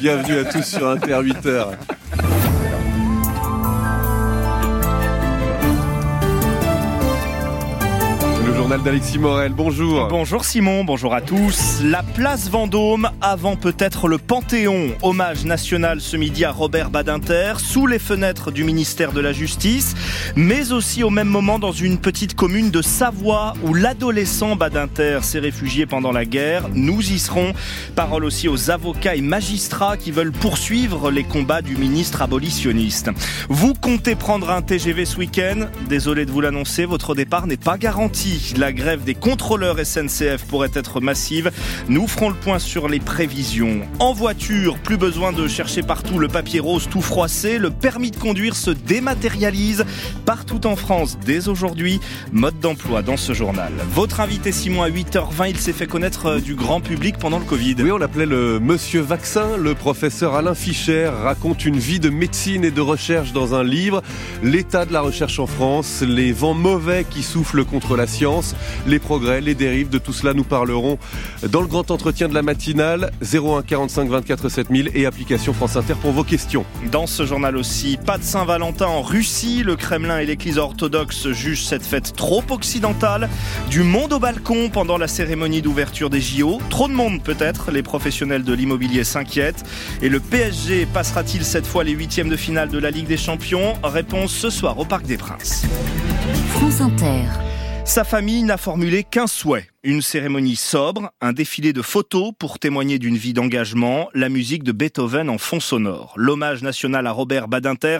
Bienvenue à tous sur Inter 8h. Journal d'Alexis Morel, bonjour. Bonjour Simon, bonjour à tous. La place Vendôme avant peut-être le Panthéon. Hommage national ce midi à Robert Badinter, sous les fenêtres du ministère de la Justice, mais aussi au même moment dans une petite commune de Savoie où l'adolescent Badinter s'est réfugié pendant la guerre. Nous y serons. Parole aussi aux avocats et magistrats qui veulent poursuivre les combats du ministre abolitionniste. Vous comptez prendre un TGV ce week-end? Désolé de vous l'annoncer, votre départ n'est pas garanti. La grève des contrôleurs SNCF pourrait être massive. Nous ferons le point sur les prévisions. En voiture, plus besoin de chercher partout le papier rose tout froissé. Le permis de conduire se dématérialise partout en France dès aujourd'hui. Mode d'emploi dans ce journal. Votre invité Simon à 8h20, il s'est fait connaître du grand public pendant le Covid. Oui, on l'appelait le Monsieur Vaccin. Le professeur Alain Fischer raconte une vie de médecine et de recherche dans un livre. L'état de la recherche en France, les vents mauvais qui soufflent contre la science les progrès, les dérives, de tout cela nous parlerons dans le grand entretien de la matinale. 01 45 24 7000 et application France Inter pour vos questions. Dans ce journal aussi, pas de Saint-Valentin en Russie, le Kremlin et l'église orthodoxe jugent cette fête trop occidentale, du monde au balcon pendant la cérémonie d'ouverture des JO, trop de monde peut-être, les professionnels de l'immobilier s'inquiètent. Et le PSG passera-t-il cette fois les huitièmes de finale de la Ligue des Champions? Réponse ce soir au Parc des Princes. France Inter. Sa famille n'a formulé qu'un souhait une cérémonie sobre, un défilé de photos pour témoigner d'une vie d'engagement, la musique de Beethoven en fond sonore. L'hommage national à Robert Badinter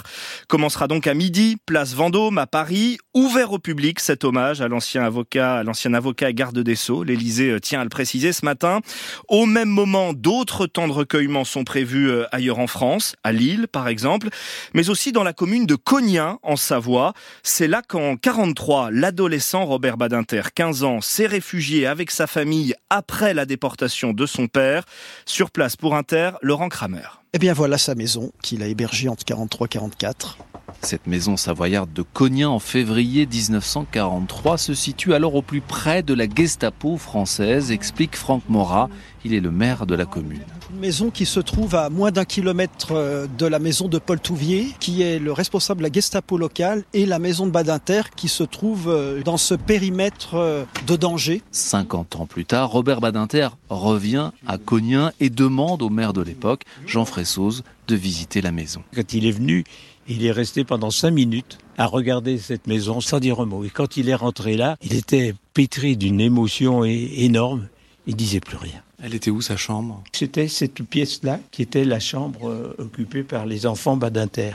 commencera donc à midi, place Vendôme à Paris, ouvert au public cet hommage à l'ancien avocat, l'ancien avocat garde des Sceaux. L'Élysée euh, tient à le préciser ce matin. Au même moment, d'autres temps de recueillement sont prévus euh, ailleurs en France, à Lille par exemple, mais aussi dans la commune de Cognin en Savoie. C'est là qu'en 43, l'adolescent Robert Badinter, 15 ans, s'est réfugié avec sa famille après la déportation de son père. Sur place pour Inter, Laurent Kramer. Eh bien voilà sa maison qu'il a hébergée entre 43 et 44. Cette maison savoyarde de Cognin en février 1943 se situe alors au plus près de la Gestapo française, explique Franck Morat. Il est le maire de la commune. Une maison qui se trouve à moins d'un kilomètre euh, de la maison de Paul Touvier, qui est le responsable de la Gestapo locale, et la maison de Badinter, qui se trouve euh, dans ce périmètre euh, de danger. 50 ans plus tard, Robert Badinter revient à Cognin et demande au maire de l'époque, Jean Fressoz, de visiter la maison. Quand il est venu, il est resté pendant cinq minutes à regarder cette maison sans dire un mot. Et quand il est rentré là, il était pétri d'une émotion énorme. Il disait plus rien. Elle était où sa chambre? C'était cette pièce-là qui était la chambre euh, occupée par les enfants Badinter.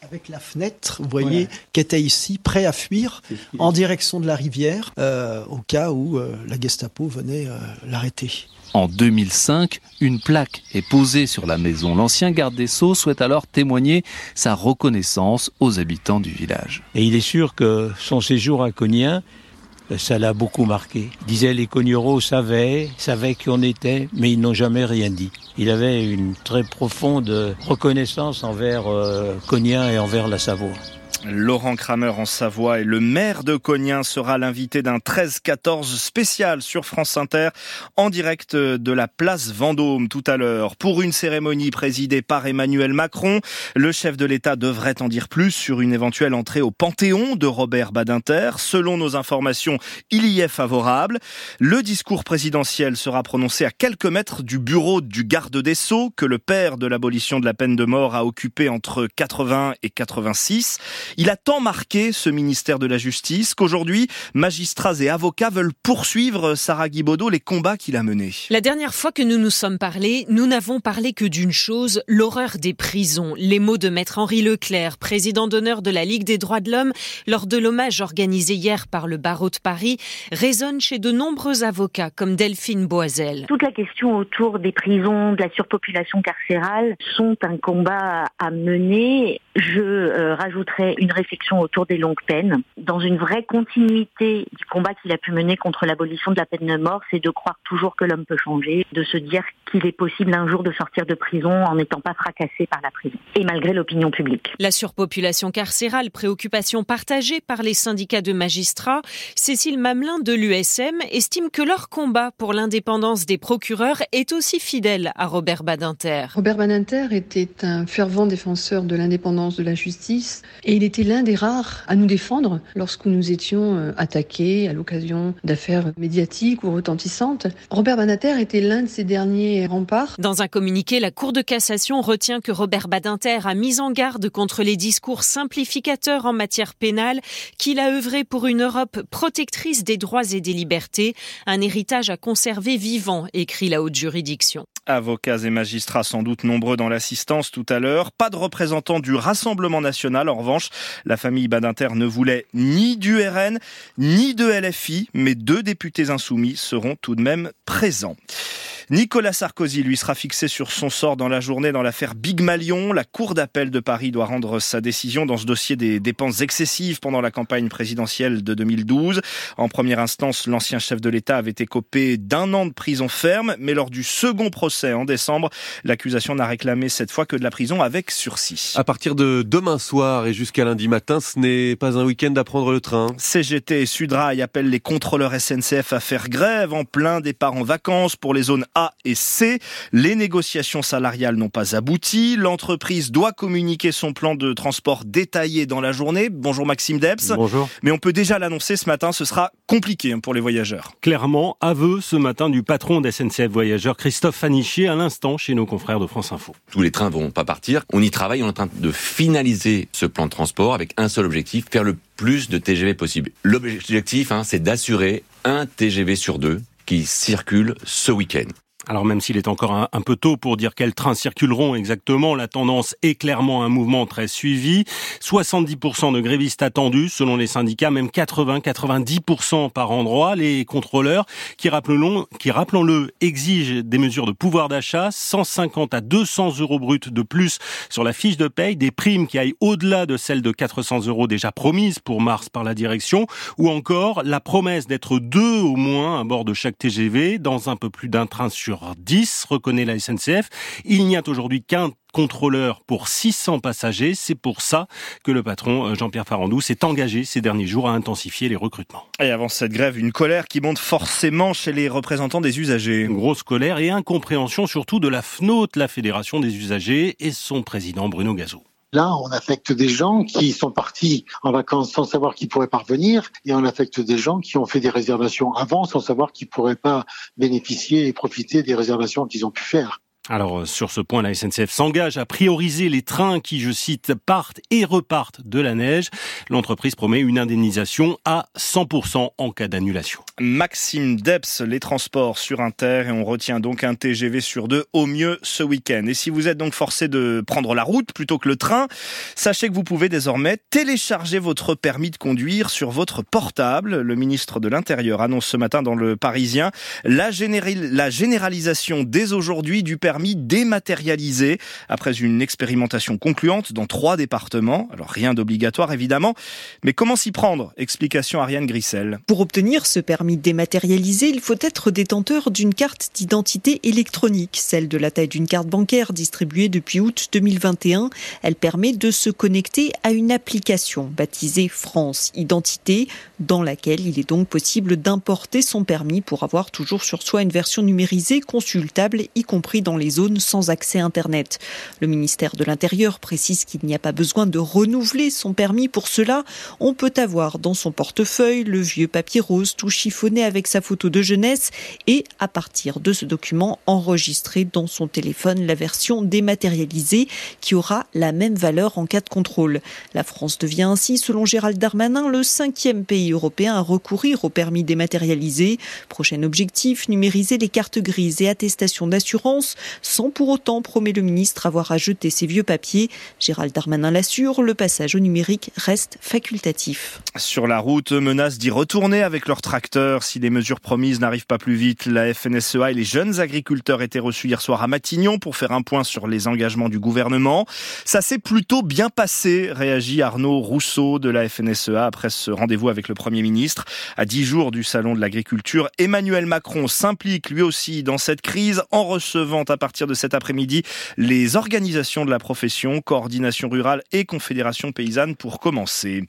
Avec la fenêtre, vous voyez, qui était ici, prêt à fuir en direction de la rivière, euh, au cas où euh, la Gestapo venait euh, l'arrêter. En 2005, une plaque est posée sur la maison. L'ancien garde des Sceaux souhaite alors témoigner sa reconnaissance aux habitants du village. Et il est sûr que son séjour à Cognin, ça l'a beaucoup marqué. Il disait les cognereaux savaient, savaient qui on était, mais ils n'ont jamais rien dit. Il avait une très profonde reconnaissance envers euh, Cognin et envers la Savoie. Laurent Kramer en Savoie et le maire de Cognin sera l'invité d'un 13-14 spécial sur France Inter en direct de la place Vendôme tout à l'heure pour une cérémonie présidée par Emmanuel Macron. Le chef de l'État devrait en dire plus sur une éventuelle entrée au Panthéon de Robert Badinter. Selon nos informations, il y est favorable. Le discours présidentiel sera prononcé à quelques mètres du bureau du garde des Sceaux que le père de l'abolition de la peine de mort a occupé entre 80 et 86. Il a tant marqué ce ministère de la Justice qu'aujourd'hui, magistrats et avocats veulent poursuivre Sarah Guibaudot les combats qu'il a menés. La dernière fois que nous nous sommes parlé, nous n'avons parlé que d'une chose, l'horreur des prisons. Les mots de maître Henri Leclerc, président d'honneur de la Ligue des droits de l'homme, lors de l'hommage organisé hier par le barreau de Paris, résonnent chez de nombreux avocats comme Delphine Boisel. Toute la question autour des prisons, de la surpopulation carcérale sont un combat à mener. Je euh, rajouterai une réflexion autour des longues peines, dans une vraie continuité du combat qu'il a pu mener contre l'abolition de la peine de mort, c'est de croire toujours que l'homme peut changer, de se dire qu'il est possible un jour de sortir de prison en n'étant pas fracassé par la prison, et malgré l'opinion publique. La surpopulation carcérale, préoccupation partagée par les syndicats de magistrats, Cécile Mamelin de l'USM estime que leur combat pour l'indépendance des procureurs est aussi fidèle à Robert Badinter. Robert Badinter était un fervent défenseur de l'indépendance de la justice et il était l'un des rares à nous défendre lorsque nous étions euh, attaqués à l'occasion d'affaires médiatiques ou retentissantes. Robert Badinter était l'un de ces derniers remparts. Dans un communiqué, la Cour de cassation retient que Robert Badinter a mis en garde contre les discours simplificateurs en matière pénale, qu'il a œuvré pour une Europe protectrice des droits et des libertés, un héritage à conserver vivant, écrit la haute juridiction. Avocats et magistrats sans doute nombreux dans l'assistance tout à l'heure. Pas de représentants du Rassemblement national. En revanche, la famille Badinter ne voulait ni du RN ni de LFI, mais deux députés insoumis seront tout de même présents. Nicolas Sarkozy, lui, sera fixé sur son sort dans la journée dans l'affaire Big Malion. La Cour d'appel de Paris doit rendre sa décision dans ce dossier des dépenses excessives pendant la campagne présidentielle de 2012. En première instance, l'ancien chef de l'État avait été copé d'un an de prison ferme, mais lors du second procès en décembre, l'accusation n'a réclamé cette fois que de la prison avec sursis. À partir de demain soir et jusqu'à lundi matin, ce n'est pas un week-end à prendre le train. CGT et Sudrail appellent les contrôleurs SNCF à faire grève en plein départ en vacances pour les zones a et C. Les négociations salariales n'ont pas abouti. L'entreprise doit communiquer son plan de transport détaillé dans la journée. Bonjour Maxime Debs. Bonjour. Mais on peut déjà l'annoncer ce matin, ce sera compliqué hein, pour les voyageurs. Clairement, aveu ce matin du patron d'SNCF Voyageurs, Christophe Fanichier, à l'instant chez nos confrères de France Info. Tous les trains vont pas partir. On y travaille, on est en train de finaliser ce plan de transport avec un seul objectif, faire le plus de TGV possible. L'objectif, hein, c'est d'assurer un TGV sur deux qui circule ce week-end. Alors même s'il est encore un, peu tôt pour dire quels trains circuleront exactement, la tendance est clairement un mouvement très suivi. 70% de grévistes attendus selon les syndicats, même 80-90% par endroit. Les contrôleurs qui, rappelons, qui rappelons-le, exigent des mesures de pouvoir d'achat, 150 à 200 euros bruts de plus sur la fiche de paye, des primes qui aillent au-delà de celles de 400 euros déjà promises pour mars par la direction, ou encore la promesse d'être deux au moins à bord de chaque TGV dans un peu plus d'un train sur 10, reconnaît la SNCF. Il n'y a aujourd'hui qu'un contrôleur pour 600 passagers. C'est pour ça que le patron euh, Jean-Pierre Farandou s'est engagé ces derniers jours à intensifier les recrutements. Et avant cette grève, une colère qui monte forcément chez les représentants des usagers. Une grosse colère et incompréhension surtout de la FNOT, la Fédération des usagers, et son président Bruno Gazot. Là, on affecte des gens qui sont partis en vacances sans savoir qu'ils pourraient parvenir, et on affecte des gens qui ont fait des réservations avant sans savoir qu'ils pourraient pas bénéficier et profiter des réservations qu'ils ont pu faire. Alors euh, sur ce point, la SNCF s'engage à prioriser les trains qui, je cite, partent et repartent de la neige. L'entreprise promet une indemnisation à 100% en cas d'annulation. Maxime Deps, les transports sur Inter, et on retient donc un TGV sur deux au mieux ce week-end. Et si vous êtes donc forcé de prendre la route plutôt que le train, sachez que vous pouvez désormais télécharger votre permis de conduire sur votre portable. Le ministre de l'Intérieur annonce ce matin dans le Parisien la généralisation dès aujourd'hui du permis dématérialisé après une expérimentation concluante dans trois départements. Alors rien d'obligatoire évidemment, mais comment s'y prendre? Explication Ariane Grissel. Pour obtenir ce permis dématérialisé, il faut être détenteur d'une carte d'identité électronique, celle de la taille d'une carte bancaire distribuée depuis août 2021. Elle permet de se connecter à une application baptisée France Identité, dans laquelle il est donc possible d'importer son permis pour avoir toujours sur soi une version numérisée consultable, y compris dans les zones sans accès Internet. Le ministère de l'Intérieur précise qu'il n'y a pas besoin de renouveler son permis pour cela. On peut avoir dans son portefeuille le vieux papier rose tout chiffonné avec sa photo de jeunesse et, à partir de ce document, enregistrer dans son téléphone la version dématérialisée qui aura la même valeur en cas de contrôle. La France devient ainsi, selon Gérald Darmanin, le cinquième pays européen à recourir au permis dématérialisé. Prochain objectif, numériser les cartes grises et attestations d'assurance sans pour autant, promet le ministre, avoir à jeter ses vieux papiers. Gérald Darmanin l'assure, le passage au numérique reste facultatif. Sur la route, menace d'y retourner avec leurs tracteurs si les mesures promises n'arrivent pas plus vite. La FNSEA et les jeunes agriculteurs étaient reçus hier soir à Matignon pour faire un point sur les engagements du gouvernement. Ça s'est plutôt bien passé, réagit Arnaud Rousseau de la FNSEA après ce rendez-vous avec le Premier ministre. À dix jours du Salon de l'agriculture, Emmanuel Macron s'implique lui aussi dans cette crise en recevant à partir de cet après-midi les organisations de la profession, coordination rurale et confédération paysanne pour commencer.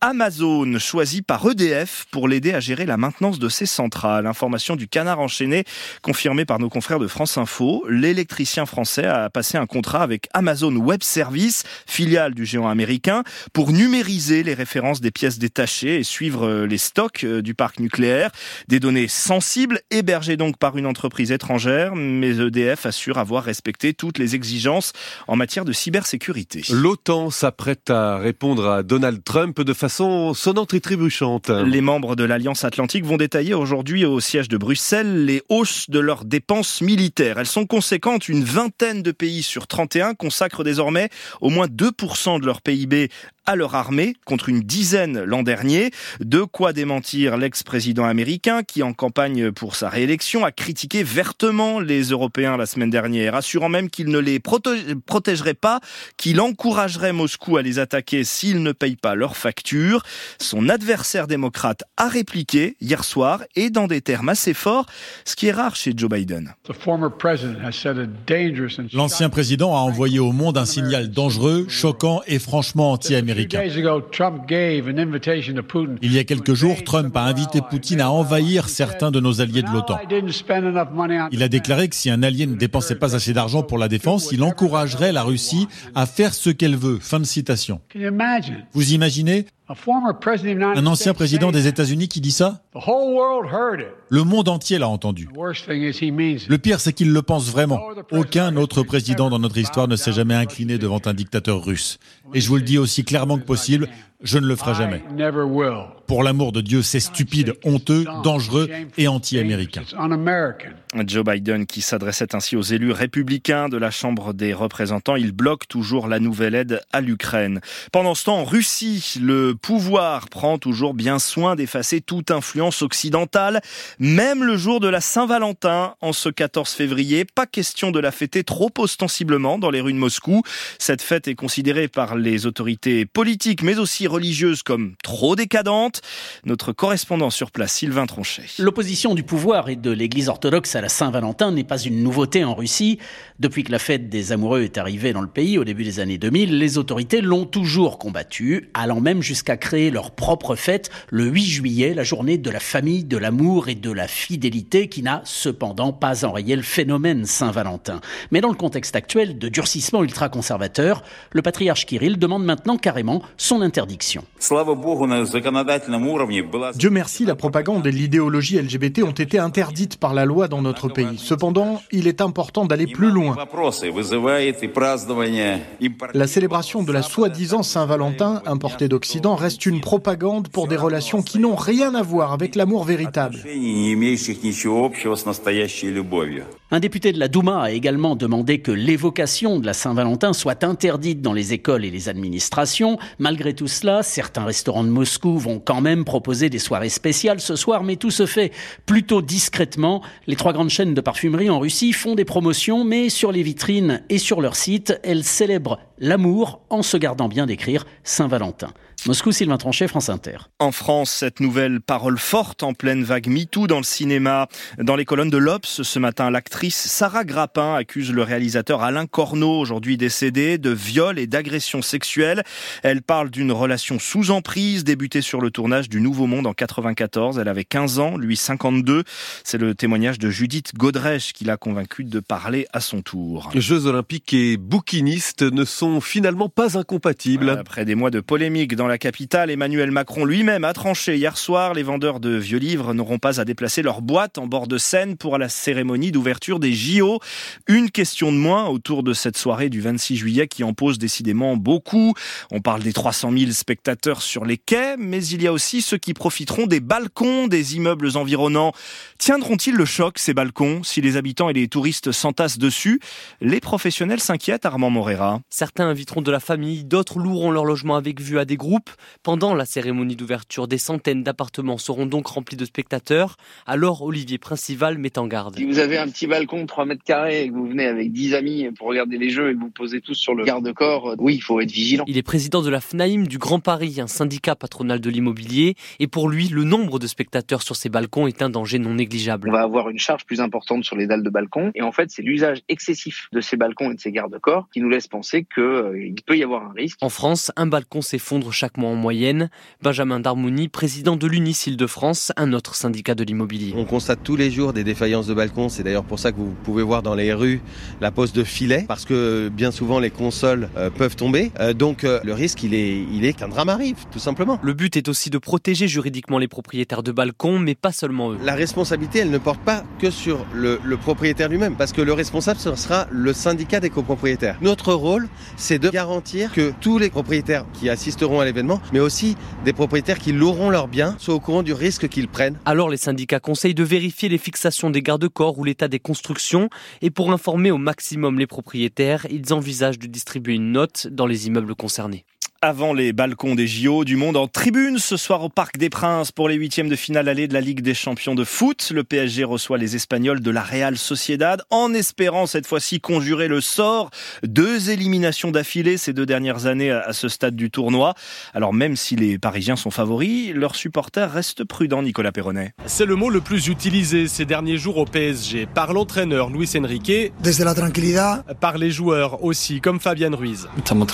Amazon choisi par EDF pour l'aider à gérer la maintenance de ses centrales. Information du canard enchaîné confirmée par nos confrères de France Info. L'électricien français a passé un contrat avec Amazon Web Services, filiale du géant américain, pour numériser les références des pièces détachées et suivre euh, les stocks euh, du parc nucléaire. Des données sensibles, hébergées donc par une entreprise étrangère, mais EDF assure avoir respecté toutes les exigences en matière de cybersécurité. L'OTAN s'apprête à répondre à Donald Trump de façon sonnante et trébuchante. Les membres de l'Alliance Atlantique vont détailler aujourd'hui au siège de Bruxelles les hausses de leurs dépenses militaires. Elles sont conséquentes. Une vingtaine de pays sur 31 consacrent désormais au moins 2% de leur PIB à leur armée contre une dizaine l'an dernier. De quoi démentir l'ex-président américain qui, en campagne pour sa réélection, a critiqué vertement les Européens la semaine dernière, assurant même qu'il ne les protégerait pas, qu'il encouragerait Moscou à les attaquer s'ils ne payent pas leurs factures. Son adversaire démocrate a répliqué hier soir et dans des termes assez forts, ce qui est rare chez Joe Biden. L'ancien président a envoyé au monde un signal dangereux, choquant et franchement anti-américain. Il y a quelques jours, Trump a invité Poutine à envahir certains de nos alliés de l'OTAN. Il a déclaré que si un allié ne dépensait pas assez d'argent pour la défense, il encouragerait la Russie à faire ce qu'elle veut. Fin de citation. Vous imaginez un ancien président des États-Unis qui dit ça? Le monde entier l'a entendu. Le pire, c'est qu'il le pense vraiment. Aucun autre président dans notre histoire ne s'est jamais incliné devant un dictateur russe. Et je vous le dis aussi clairement que possible, je ne le ferai jamais. Pour l'amour de Dieu, c'est stupide, honteux, dangereux et anti-américain. Joe Biden qui s'adressait ainsi aux élus républicains de la Chambre des représentants, il bloque toujours la nouvelle aide à l'Ukraine. Pendant ce temps, en Russie, le pouvoir prend toujours bien soin d'effacer toute influence occidentale, même le jour de la Saint-Valentin, en ce 14 février. Pas question de la fêter trop ostensiblement dans les rues de Moscou. Cette fête est considérée par les autorités politiques, mais aussi religieuses, comme trop décadente. Notre correspondant sur place, Sylvain Tronchet. L'opposition du pouvoir et de l'Église orthodoxe à la Saint-Valentin n'est pas une nouveauté en Russie. Depuis que la fête des amoureux est arrivée dans le pays au début des années 2000, les autorités l'ont toujours combattue, allant même jusqu'à créer leur propre fête le 8 juillet, la journée de la famille, de l'amour et de la fidélité qui n'a cependant pas enrayé le phénomène Saint-Valentin. Mais dans le contexte actuel de durcissement ultra-conservateur, le patriarche Kirill demande maintenant carrément son interdiction. Dieu merci, la propagande et l'idéologie LGBT ont été interdites par la loi dans notre pays. Cependant, il est important d'aller plus loin. La célébration de la soi-disant Saint-Valentin importée d'Occident reste une propagande pour des relations qui n'ont rien à voir avec l'amour véritable. Un député de la Douma a également demandé que l'évocation de la Saint-Valentin soit interdite dans les écoles et les administrations. Malgré tout cela, certains restaurants de Moscou vont quand même proposer des soirées spéciales ce soir, mais tout se fait plutôt discrètement. Les trois grandes chaînes de parfumerie en Russie font des promotions, mais sur les vitrines et sur leur site, elles célèbrent l'amour en se gardant bien d'écrire Saint-Valentin. Moscou, Sylvain Tronchet, France Inter. En France, cette nouvelle parole forte en pleine vague MeToo dans le cinéma. Dans les colonnes de l'Obs, ce matin, l'actrice Sarah Grappin accuse le réalisateur Alain Corneau, aujourd'hui décédé, de viol et d'agression sexuelle. Elle parle d'une relation sous emprise débutée sur le tournage du Nouveau Monde en 94. Elle avait 15 ans, lui 52. C'est le témoignage de Judith Godrèche qui l'a convaincu de parler à son tour. Jeux Olympiques et bouquinistes ne sont sont finalement pas incompatibles. Après des mois de polémique dans la capitale, Emmanuel Macron lui-même a tranché hier soir. Les vendeurs de vieux livres n'auront pas à déplacer leur boîte en bord de Seine pour la cérémonie d'ouverture des JO. Une question de moins autour de cette soirée du 26 juillet qui en pose décidément beaucoup. On parle des 300 000 spectateurs sur les quais, mais il y a aussi ceux qui profiteront des balcons des immeubles environnants. Tiendront-ils le choc, ces balcons, si les habitants et les touristes s'entassent dessus? Les professionnels s'inquiètent, Armand Morera. Certains inviteront de la famille, d'autres loueront leur logement avec vue à des groupes. Pendant la cérémonie d'ouverture, des centaines d'appartements seront donc remplis de spectateurs. Alors, Olivier Principal met en garde. Si vous avez un petit balcon de 3 mètres carrés et que vous venez avec 10 amis pour regarder les jeux et que vous posez tous sur le garde-corps, oui, il faut être vigilant. Il est président de la FNAIM du Grand Paris, un syndicat patronal de l'immobilier. Et pour lui, le nombre de spectateurs sur ces balcons est un danger non négligeable. On va avoir une charge plus importante sur les dalles de balcon. Et en fait, c'est l'usage excessif de ces balcons et de ces garde-corps qui nous laisse penser qu'il euh, peut y avoir un risque. En France, un balcon s'effondre chaque mois en moyenne. Benjamin Darmouni, président de l'UNIS Île-de-France, un autre syndicat de l'immobilier. On constate tous les jours des défaillances de balcons. C'est d'ailleurs pour ça que vous pouvez voir dans les rues la pose de filets, parce que bien souvent les consoles euh, peuvent tomber. Euh, donc euh, le risque, il est, il est qu'un drame arrive, tout simplement. Le but est aussi de protéger juridiquement les propriétaires de balcons, mais pas seulement eux. La responsabilité, elle ne porte pas que sur le, le propriétaire lui-même, parce que le responsable, ce sera le syndicat des copropriétaires. Notre rôle, c'est de garantir que tous les propriétaires qui assisteront à l'événement, mais aussi des propriétaires qui loueront leurs biens, soient au courant du risque qu'ils prennent. Alors les syndicats conseillent de vérifier les fixations des garde-corps ou l'état des constructions, et pour informer au maximum les propriétaires, ils envisagent de distribuer une note dans les immeubles concernés avant les balcons des JO du monde en tribune ce soir au Parc des Princes pour les huitièmes de finale allée de la Ligue des champions de foot. Le PSG reçoit les Espagnols de la Real Sociedad en espérant cette fois-ci conjurer le sort. Deux éliminations d'affilée ces deux dernières années à ce stade du tournoi. Alors même si les Parisiens sont favoris, leurs supporters restent prudents, Nicolas Perronnet. C'est le mot le plus utilisé ces derniers jours au PSG par l'entraîneur Luis Enrique. Desde la tranquillidad. Par les joueurs aussi, comme Fabian Ruiz. Estamos.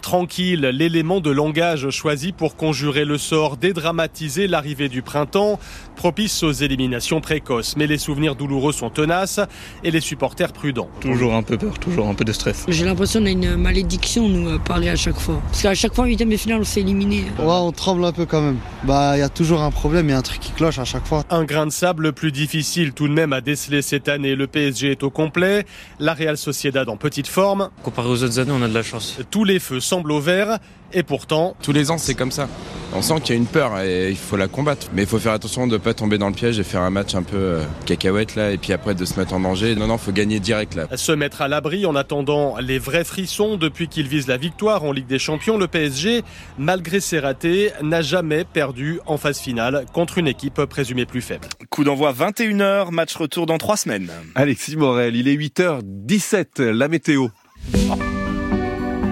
Tranquille, l'élément de langage choisi pour conjurer le sort, dédramatiser l'arrivée du printemps, propice aux éliminations précoces. Mais les souvenirs douloureux sont tenaces et les supporters prudents. Toujours un peu peur, toujours un peu de stress. J'ai l'impression qu'on a une malédiction, nous, à parler à chaque fois. Parce qu'à chaque fois, en huitième de finale, on s'est éliminé. Ouais, on tremble un peu quand même. Bah, il y a toujours un problème, il y a un truc qui cloche à chaque fois. Un grain de sable plus difficile tout de même à déceler cette année. Le PSG est au complet, la Real Sociedad en petite forme. Comparé aux autres années, on a de la chance. Tous les feux semblent au vert. Et pourtant, tous les ans, c'est comme ça. On sent qu'il y a une peur et il faut la combattre. Mais il faut faire attention de ne pas tomber dans le piège et faire un match un peu euh, cacahuète là, et puis après de se mettre en danger. Non, non, faut gagner direct là. Se mettre à l'abri en attendant les vrais frissons depuis qu'il vise la victoire en Ligue des Champions. Le PSG, malgré ses ratés, n'a jamais perdu en phase finale contre une équipe présumée plus faible. Coup d'envoi 21h, match retour dans trois semaines. Alexis Morel, il est 8h17, la météo.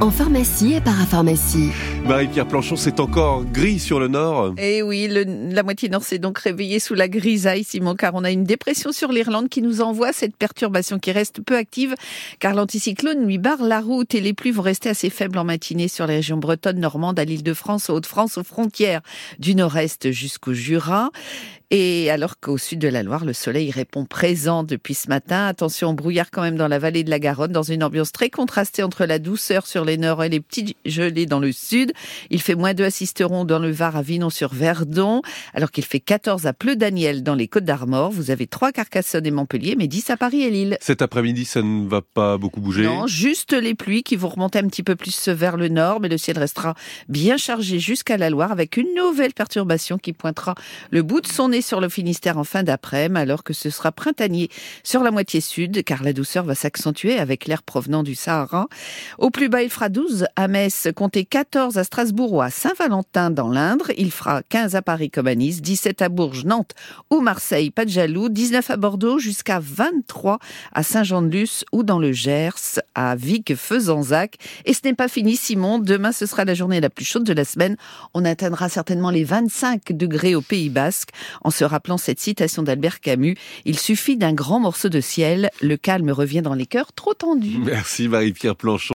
En pharmacie et parapharmacie. Marie-Pierre Planchon, c'est encore gris sur le nord. Eh oui, le, la moitié nord s'est donc réveillée sous la grisaille, Simon, car on a une dépression sur l'Irlande qui nous envoie cette perturbation qui reste peu active, car l'anticyclone lui barre la route et les pluies vont rester assez faibles en matinée sur les régions bretonnes, normandes, à l'île de France, aux Hauts-de-France, aux frontières du nord-est jusqu'au Jura. Et alors qu'au sud de la Loire, le soleil répond présent depuis ce matin. Attention au brouillard quand même dans la vallée de la Garonne, dans une ambiance très contrastée entre la douceur sur les nord et les petites gelées dans le sud. Il fait moins 2 à Sisteron dans le Var à Vinon-sur-Verdon, alors qu'il fait 14 à Pleu-Daniel dans les Côtes d'Armor. Vous avez 3 Carcassonne et Montpellier, mais 10 à Paris et Lille. Cet après-midi, ça ne va pas beaucoup bouger Non, juste les pluies qui vont remonter un petit peu plus vers le nord, mais le ciel restera bien chargé jusqu'à la Loire avec une nouvelle perturbation qui pointera le bout de son nez sur le Finistère en fin d'après-midi, alors que ce sera printanier sur la moitié sud, car la douceur va s'accentuer avec l'air provenant du Sahara. Au plus bas, il fera 12 à Metz, comptez 14 à Strasbourg ou à Saint-Valentin dans l'Indre. Il fera 15 à Paris comme à Nice, 17 à Bourges, Nantes ou Marseille, pas de jaloux, 19 à Bordeaux jusqu'à 23 à Saint-Jean-de-Luz ou dans le Gers, à Vic, Fezenzac. Et ce n'est pas fini, Simon. Demain, ce sera la journée la plus chaude de la semaine. On atteindra certainement les 25 degrés au Pays Basque en se rappelant cette citation d'Albert Camus. Il suffit d'un grand morceau de ciel, le calme revient dans les cœurs trop tendus. Merci Marie-Pierre Planchon.